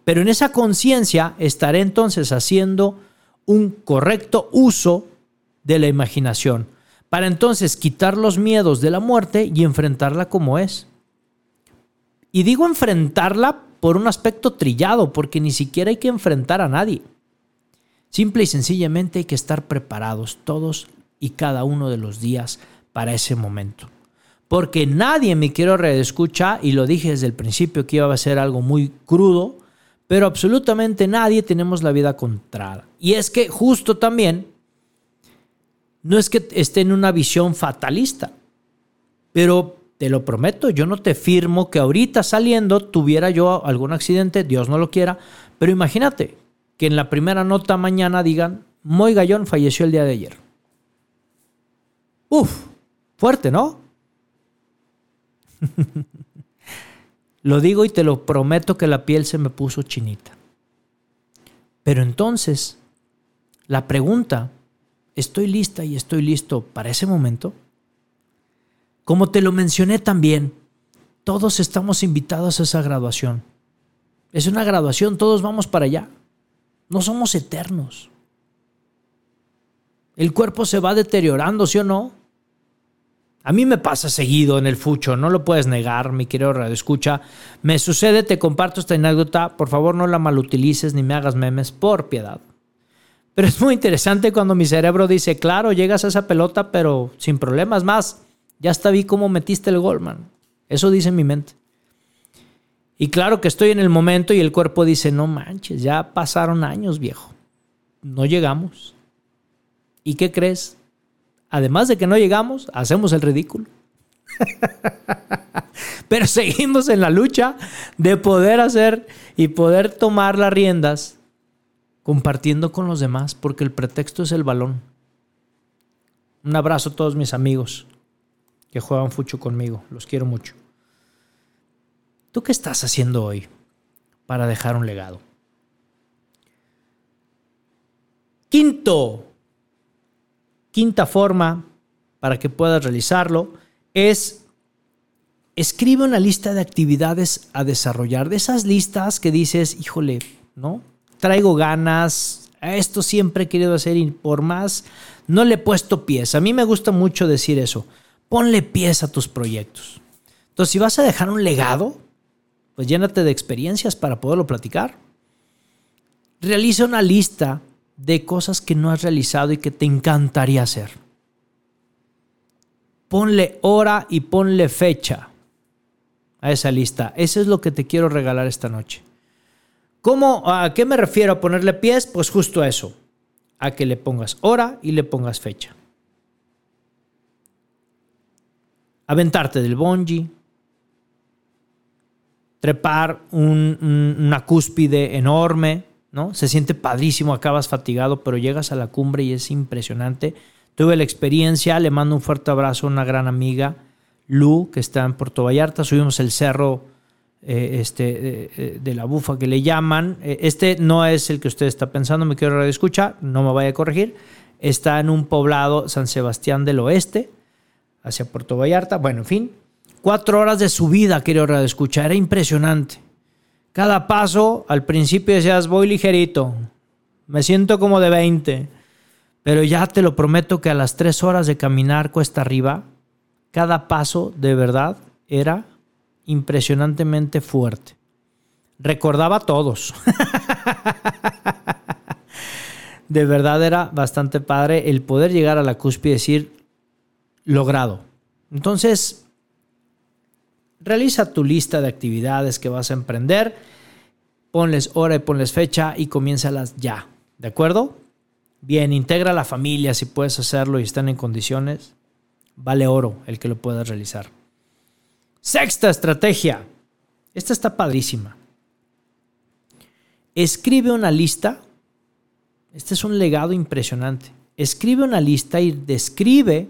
Pero en esa conciencia estaré entonces haciendo un correcto uso de la imaginación, para entonces quitar los miedos de la muerte y enfrentarla como es. Y digo enfrentarla por un aspecto trillado, porque ni siquiera hay que enfrentar a nadie. Simple y sencillamente hay que estar preparados todos y cada uno de los días para ese momento. Porque nadie me quiero redescucha, y lo dije desde el principio que iba a ser algo muy crudo, pero absolutamente nadie tenemos la vida contrada. Y es que justo también, no es que esté en una visión fatalista, pero te lo prometo, yo no te firmo que ahorita saliendo tuviera yo algún accidente, Dios no lo quiera, pero imagínate que en la primera nota mañana digan, Moy Gallón falleció el día de ayer. Uf, fuerte, ¿no? lo digo y te lo prometo que la piel se me puso chinita. Pero entonces, la pregunta, ¿estoy lista y estoy listo para ese momento? Como te lo mencioné también, todos estamos invitados a esa graduación. Es una graduación, todos vamos para allá. No somos eternos. El cuerpo se va deteriorando, ¿sí o no? A mí me pasa seguido en el fucho, no lo puedes negar, mi querido Radio Escucha. Me sucede, te comparto esta anécdota, por favor no la malutilices ni me hagas memes, por piedad. Pero es muy interesante cuando mi cerebro dice, claro, llegas a esa pelota, pero sin problemas más. Ya hasta vi cómo metiste el gol, man. Eso dice mi mente. Y claro que estoy en el momento y el cuerpo dice, no manches, ya pasaron años, viejo. No llegamos. ¿Y qué crees? además de que no llegamos, hacemos el ridículo. Pero seguimos en la lucha de poder hacer y poder tomar las riendas compartiendo con los demás, porque el pretexto es el balón. Un abrazo a todos mis amigos que juegan fucho conmigo, los quiero mucho. ¿Tú qué estás haciendo hoy para dejar un legado? Quinto, Quinta forma para que puedas realizarlo es escribe una lista de actividades a desarrollar. De esas listas que dices, híjole, ¿no? Traigo ganas, esto siempre he querido hacer y por más no le he puesto pies. A mí me gusta mucho decir eso. Ponle pies a tus proyectos. Entonces, si vas a dejar un legado, pues llénate de experiencias para poderlo platicar. Realiza una lista de cosas que no has realizado y que te encantaría hacer. Ponle hora y ponle fecha a esa lista. Eso es lo que te quiero regalar esta noche. ¿Cómo, ¿A qué me refiero a ponerle pies? Pues justo a eso. A que le pongas hora y le pongas fecha. Aventarte del bungee. Trepar una cúspide enorme ¿no? Se siente padrísimo, acabas fatigado, pero llegas a la cumbre y es impresionante. Tuve la experiencia, le mando un fuerte abrazo a una gran amiga, Lu, que está en Puerto Vallarta. Subimos el cerro eh, este, eh, de la bufa que le llaman. Eh, este no es el que usted está pensando, me quiero escuchar, no me vaya a corregir. Está en un poblado, San Sebastián del Oeste, hacia Puerto Vallarta. Bueno, en fin, cuatro horas de subida, quiero escuchar, era impresionante. Cada paso, al principio decías, voy ligerito, me siento como de 20, pero ya te lo prometo que a las tres horas de caminar cuesta arriba, cada paso de verdad era impresionantemente fuerte. Recordaba a todos. de verdad era bastante padre el poder llegar a la cúspide y decir, logrado. Entonces, realiza tu lista de actividades que vas a emprender, ponles hora y ponles fecha y comiénzalas ya. ¿De acuerdo? Bien, integra la familia si puedes hacerlo y están en condiciones. Vale oro el que lo puedas realizar. Sexta estrategia. Esta está padrísima. Escribe una lista. Este es un legado impresionante. Escribe una lista y describe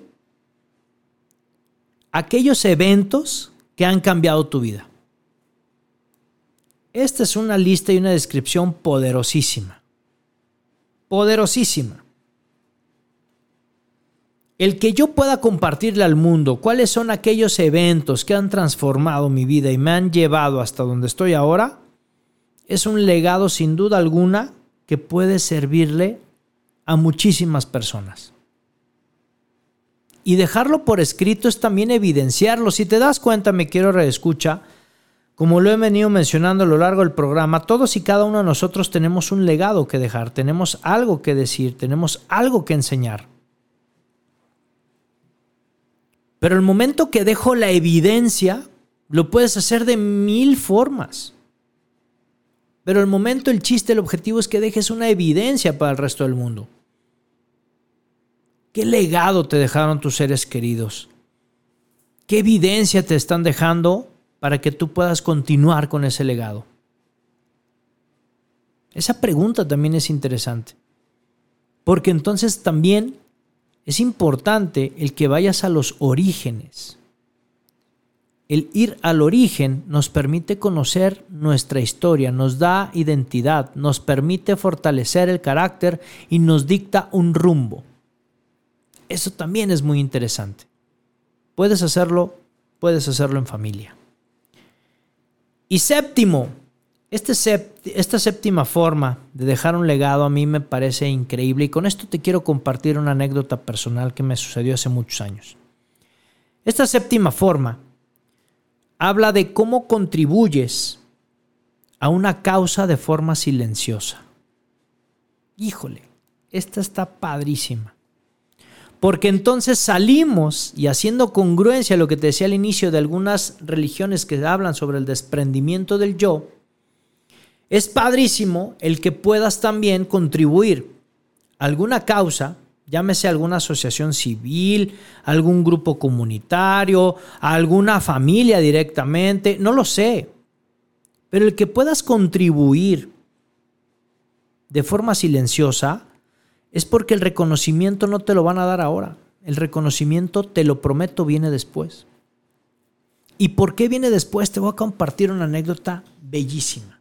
aquellos eventos que han cambiado tu vida. Esta es una lista y una descripción poderosísima poderosísima. El que yo pueda compartirle al mundo cuáles son aquellos eventos que han transformado mi vida y me han llevado hasta donde estoy ahora, es un legado sin duda alguna que puede servirle a muchísimas personas. Y dejarlo por escrito es también evidenciarlo. Si te das cuenta, me quiero reescucha, como lo he venido mencionando a lo largo del programa, todos y cada uno de nosotros tenemos un legado que dejar, tenemos algo que decir, tenemos algo que enseñar. Pero el momento que dejo la evidencia, lo puedes hacer de mil formas. Pero el momento, el chiste, el objetivo es que dejes una evidencia para el resto del mundo. ¿Qué legado te dejaron tus seres queridos? ¿Qué evidencia te están dejando para que tú puedas continuar con ese legado? Esa pregunta también es interesante. Porque entonces también es importante el que vayas a los orígenes. El ir al origen nos permite conocer nuestra historia, nos da identidad, nos permite fortalecer el carácter y nos dicta un rumbo. Eso también es muy interesante. Puedes hacerlo, puedes hacerlo en familia. Y séptimo, este esta séptima forma de dejar un legado a mí me parece increíble y con esto te quiero compartir una anécdota personal que me sucedió hace muchos años. Esta séptima forma habla de cómo contribuyes a una causa de forma silenciosa. Híjole, esta está padrísima. Porque entonces salimos y haciendo congruencia a lo que te decía al inicio de algunas religiones que hablan sobre el desprendimiento del yo, es padrísimo el que puedas también contribuir a alguna causa, llámese alguna asociación civil, algún grupo comunitario, alguna familia directamente, no lo sé, pero el que puedas contribuir de forma silenciosa, es porque el reconocimiento no te lo van a dar ahora. El reconocimiento, te lo prometo, viene después. ¿Y por qué viene después? Te voy a compartir una anécdota bellísima.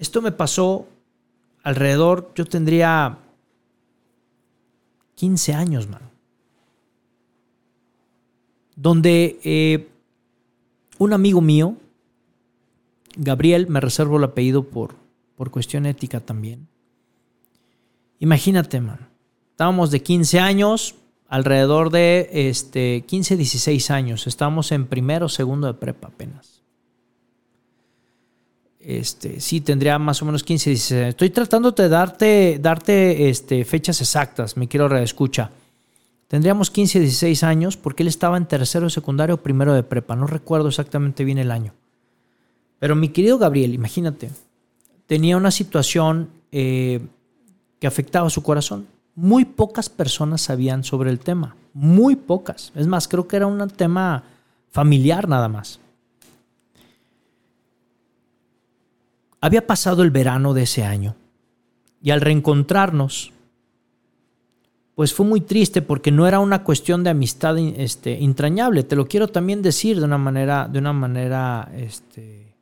Esto me pasó alrededor, yo tendría 15 años, mano. Donde eh, un amigo mío, Gabriel, me reservo el apellido por, por cuestión ética también, Imagínate, man. Estábamos de 15 años, alrededor de este, 15, 16 años. Estábamos en primero o segundo de prepa apenas. Este, sí, tendría más o menos 15, 16 años. Estoy tratando de darte, darte este, fechas exactas, me quiero reescucha. Tendríamos 15, 16 años porque él estaba en tercero de secundario o primero de prepa. No recuerdo exactamente bien el año. Pero mi querido Gabriel, imagínate, tenía una situación eh, que afectaba su corazón. Muy pocas personas sabían sobre el tema, muy pocas. Es más, creo que era un tema familiar nada más. Había pasado el verano de ese año y al reencontrarnos, pues fue muy triste porque no era una cuestión de amistad este, entrañable. Te lo quiero también decir de una manera, de una manera este,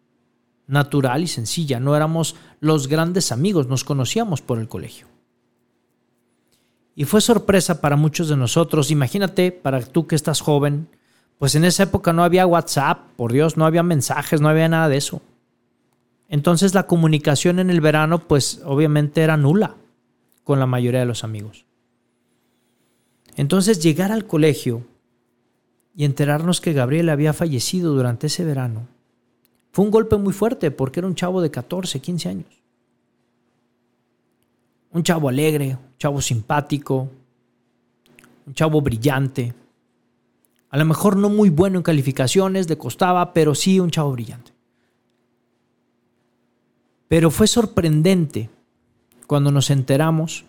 natural y sencilla. No éramos los grandes amigos, nos conocíamos por el colegio. Y fue sorpresa para muchos de nosotros. Imagínate, para tú que estás joven, pues en esa época no había WhatsApp, por Dios, no había mensajes, no había nada de eso. Entonces la comunicación en el verano, pues obviamente era nula con la mayoría de los amigos. Entonces llegar al colegio y enterarnos que Gabriel había fallecido durante ese verano. Fue un golpe muy fuerte porque era un chavo de 14, 15 años. Un chavo alegre, un chavo simpático, un chavo brillante. A lo mejor no muy bueno en calificaciones, le costaba, pero sí un chavo brillante. Pero fue sorprendente cuando nos enteramos,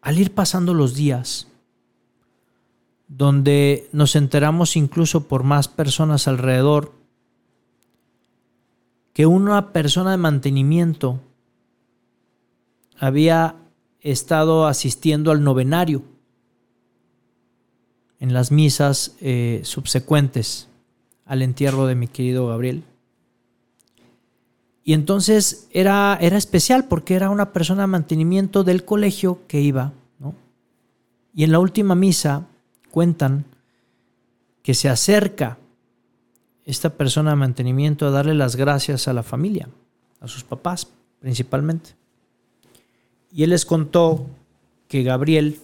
al ir pasando los días, donde nos enteramos incluso por más personas alrededor, que una persona de mantenimiento había estado asistiendo al novenario en las misas eh, subsecuentes al entierro de mi querido Gabriel. Y entonces era, era especial porque era una persona de mantenimiento del colegio que iba. Y en la última misa cuentan que se acerca esta persona de mantenimiento a darle las gracias a la familia, a sus papás principalmente. Y él les contó que Gabriel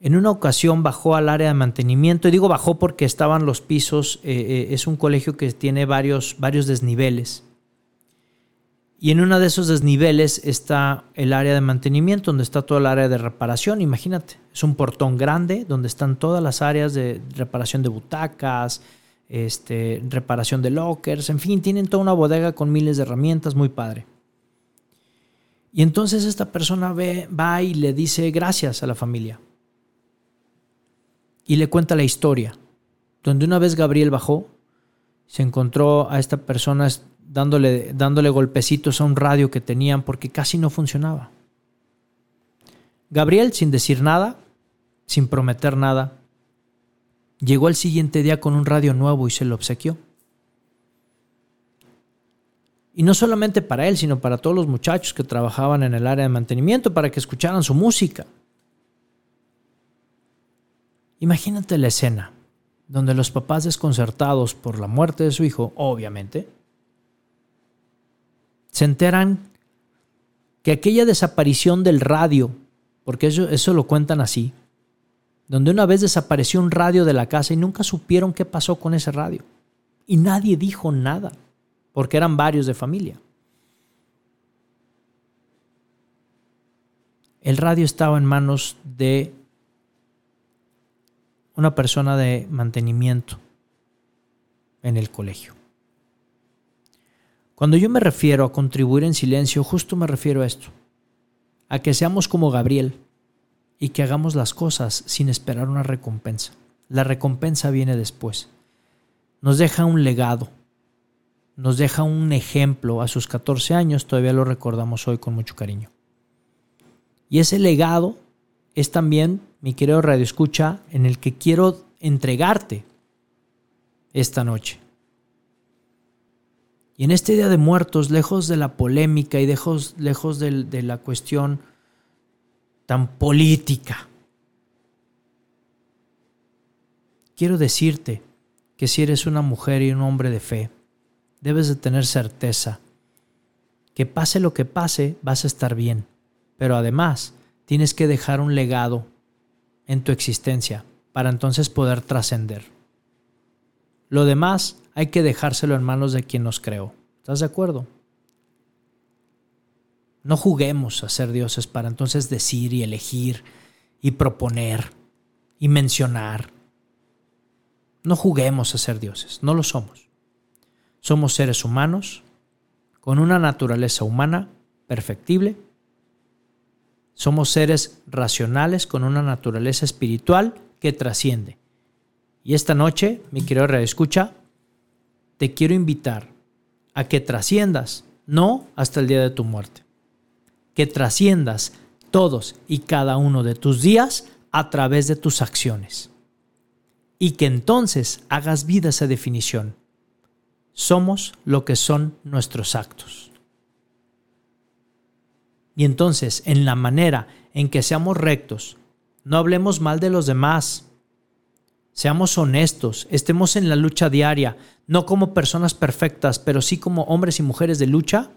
en una ocasión bajó al área de mantenimiento, y digo bajó porque estaban los pisos, eh, eh, es un colegio que tiene varios, varios desniveles. Y en uno de esos desniveles está el área de mantenimiento, donde está toda el área de reparación, imagínate. Es un portón grande donde están todas las áreas de reparación de butacas, este, reparación de lockers, en fin, tienen toda una bodega con miles de herramientas, muy padre. Y entonces esta persona va y le dice gracias a la familia y le cuenta la historia, donde una vez Gabriel bajó, se encontró a esta persona dándole, dándole golpecitos a un radio que tenían porque casi no funcionaba. Gabriel, sin decir nada, sin prometer nada, llegó al siguiente día con un radio nuevo y se lo obsequió. Y no solamente para él, sino para todos los muchachos que trabajaban en el área de mantenimiento, para que escucharan su música. Imagínate la escena, donde los papás desconcertados por la muerte de su hijo, obviamente, se enteran que aquella desaparición del radio, porque eso, eso lo cuentan así, donde una vez desapareció un radio de la casa y nunca supieron qué pasó con ese radio. Y nadie dijo nada, porque eran varios de familia. El radio estaba en manos de una persona de mantenimiento en el colegio. Cuando yo me refiero a contribuir en silencio, justo me refiero a esto, a que seamos como Gabriel y que hagamos las cosas sin esperar una recompensa. La recompensa viene después. Nos deja un legado, nos deja un ejemplo a sus 14 años, todavía lo recordamos hoy con mucho cariño. Y ese legado es también, mi querido Radio Escucha, en el que quiero entregarte esta noche. Y en este Día de Muertos, lejos de la polémica y lejos, lejos de, de la cuestión tan política, quiero decirte que si eres una mujer y un hombre de fe, debes de tener certeza que pase lo que pase, vas a estar bien. Pero además, tienes que dejar un legado en tu existencia para entonces poder trascender. Lo demás hay que dejárselo en manos de quien nos creó. ¿Estás de acuerdo? No juguemos a ser dioses para entonces decir y elegir y proponer y mencionar. No juguemos a ser dioses, no lo somos. Somos seres humanos con una naturaleza humana perfectible somos seres racionales con una naturaleza espiritual que trasciende. Y esta noche, mi querido escucha, te quiero invitar a que trasciendas, no hasta el día de tu muerte, que trasciendas todos y cada uno de tus días a través de tus acciones. Y que entonces hagas vida esa definición. Somos lo que son nuestros actos. Y entonces, en la manera en que seamos rectos, no hablemos mal de los demás, seamos honestos, estemos en la lucha diaria, no como personas perfectas, pero sí como hombres y mujeres de lucha,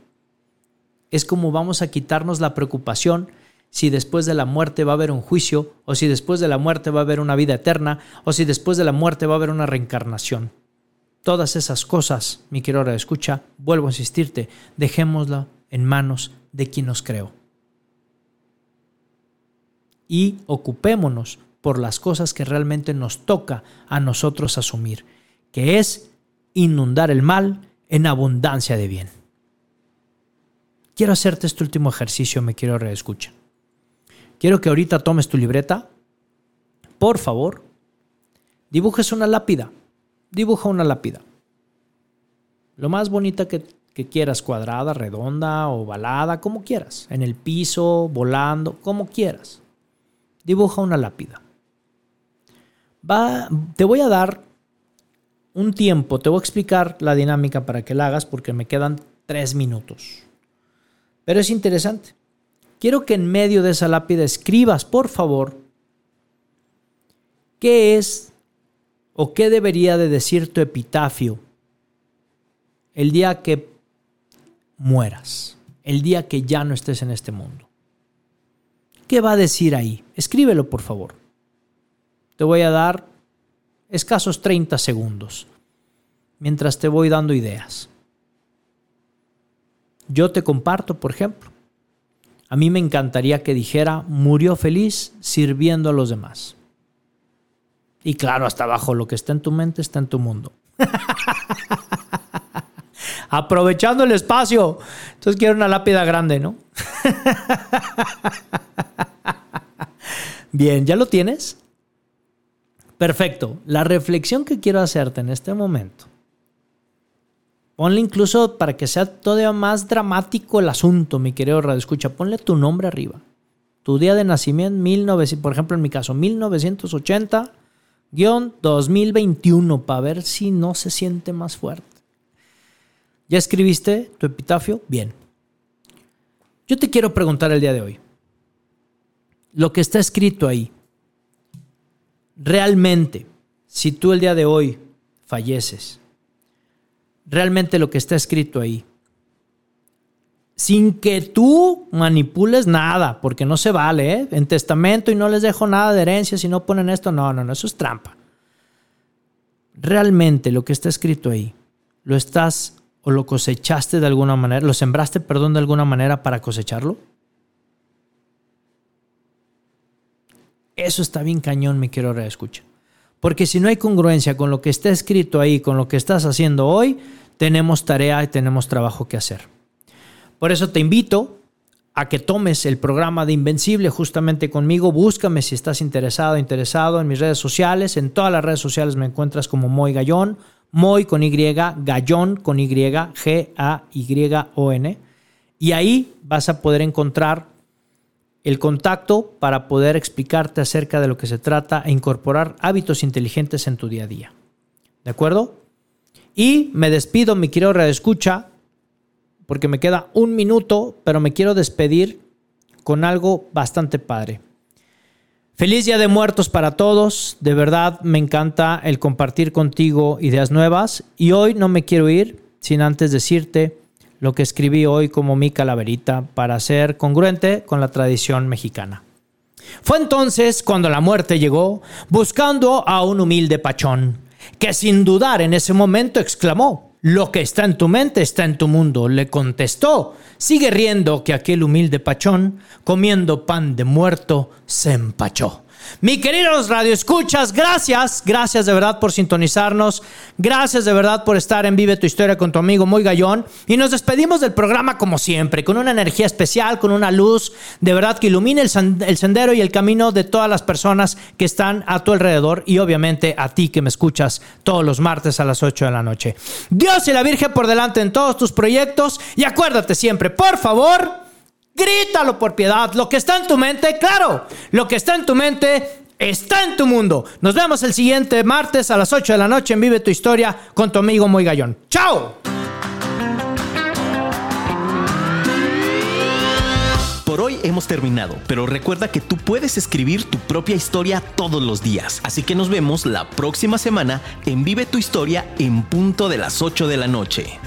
es como vamos a quitarnos la preocupación si después de la muerte va a haber un juicio, o si después de la muerte va a haber una vida eterna, o si después de la muerte va a haber una reencarnación. Todas esas cosas, mi querido escucha, vuelvo a insistirte, dejémosla en manos de quien nos creó. Y ocupémonos por las cosas que realmente nos toca a nosotros asumir, que es inundar el mal en abundancia de bien. Quiero hacerte este último ejercicio, me quiero reescucha. Quiero que ahorita tomes tu libreta. Por favor, dibujes una lápida. Dibuja una lápida. Lo más bonita que, quieras, cuadrada, redonda, ovalada, como quieras. En el piso, volando, como quieras. Dibuja una lápida. Va, te voy a dar un tiempo, te voy a explicar la dinámica para que la hagas porque me quedan tres minutos. Pero es interesante. Quiero que en medio de esa lápida escribas, por favor, qué es o qué debería de decir tu epitafio el día que mueras, el día que ya no estés en este mundo. ¿Qué va a decir ahí? Escríbelo, por favor. Te voy a dar escasos 30 segundos mientras te voy dando ideas. Yo te comparto, por ejemplo, a mí me encantaría que dijera, murió feliz sirviendo a los demás. Y claro, hasta abajo, lo que está en tu mente está en tu mundo. Aprovechando el espacio. Entonces quiero una lápida grande, ¿no? Bien, ¿ya lo tienes? Perfecto. La reflexión que quiero hacerte en este momento Ponle incluso para que sea todavía más dramático el asunto, mi querido Radio Escucha. Ponle tu nombre arriba. Tu día de nacimiento, 19, por ejemplo, en mi caso, 1980-2021, para ver si no se siente más fuerte. ¿Ya escribiste tu epitafio? Bien. Yo te quiero preguntar el día de hoy. Lo que está escrito ahí, realmente, si tú el día de hoy falleces, realmente lo que está escrito ahí. Sin que tú manipules nada, porque no se vale, ¿eh? En testamento y no les dejo nada de herencia si no ponen esto. No, no, no, eso es trampa. Realmente lo que está escrito ahí, lo estás o lo cosechaste de alguna manera, lo sembraste, perdón, de alguna manera para cosecharlo. Eso está bien cañón, me quiero reescuchar. Porque si no hay congruencia con lo que está escrito ahí, con lo que estás haciendo hoy, tenemos tarea y tenemos trabajo que hacer. Por eso te invito a que tomes el programa de Invencible justamente conmigo. Búscame si estás interesado, interesado en mis redes sociales. En todas las redes sociales me encuentras como Moy Gallón, Moy con Y, Gallón con Y, G-A-Y-O-N. Y ahí vas a poder encontrar el contacto para poder explicarte acerca de lo que se trata e incorporar hábitos inteligentes en tu día a día. ¿De acuerdo? Y me despido, mi querido Escucha, porque me queda un minuto, pero me quiero despedir con algo bastante padre. Feliz Día de Muertos para todos. De verdad me encanta el compartir contigo ideas nuevas. Y hoy no me quiero ir sin antes decirte lo que escribí hoy como mi calaverita para ser congruente con la tradición mexicana. Fue entonces cuando la muerte llegó buscando a un humilde pachón, que sin dudar en ese momento exclamó, lo que está en tu mente está en tu mundo. Le contestó, sigue riendo que aquel humilde pachón, comiendo pan de muerto, se empachó. Mi queridos radioescuchas, gracias, gracias de verdad por sintonizarnos, gracias de verdad por estar en Vive tu Historia con tu amigo Muy Gallón y nos despedimos del programa como siempre, con una energía especial, con una luz de verdad que ilumine el, sendero y el camino de todas las personas que están a tu alrededor y obviamente a ti que me escuchas todos los martes a las 8 de la noche. Dios y la Virgen por delante en todos tus proyectos y acuérdate siempre, por favor, Grítalo por piedad. Lo que está en tu mente, claro, lo que está en tu mente está en tu mundo. Nos vemos el siguiente martes a las 8 de la noche en Vive tu Historia con tu amigo Muy Gallón. ¡Chao! Por hoy hemos terminado, pero recuerda que tú puedes escribir tu propia historia todos los días. Así que nos vemos la próxima semana en Vive tu Historia en punto de las 8 de la noche.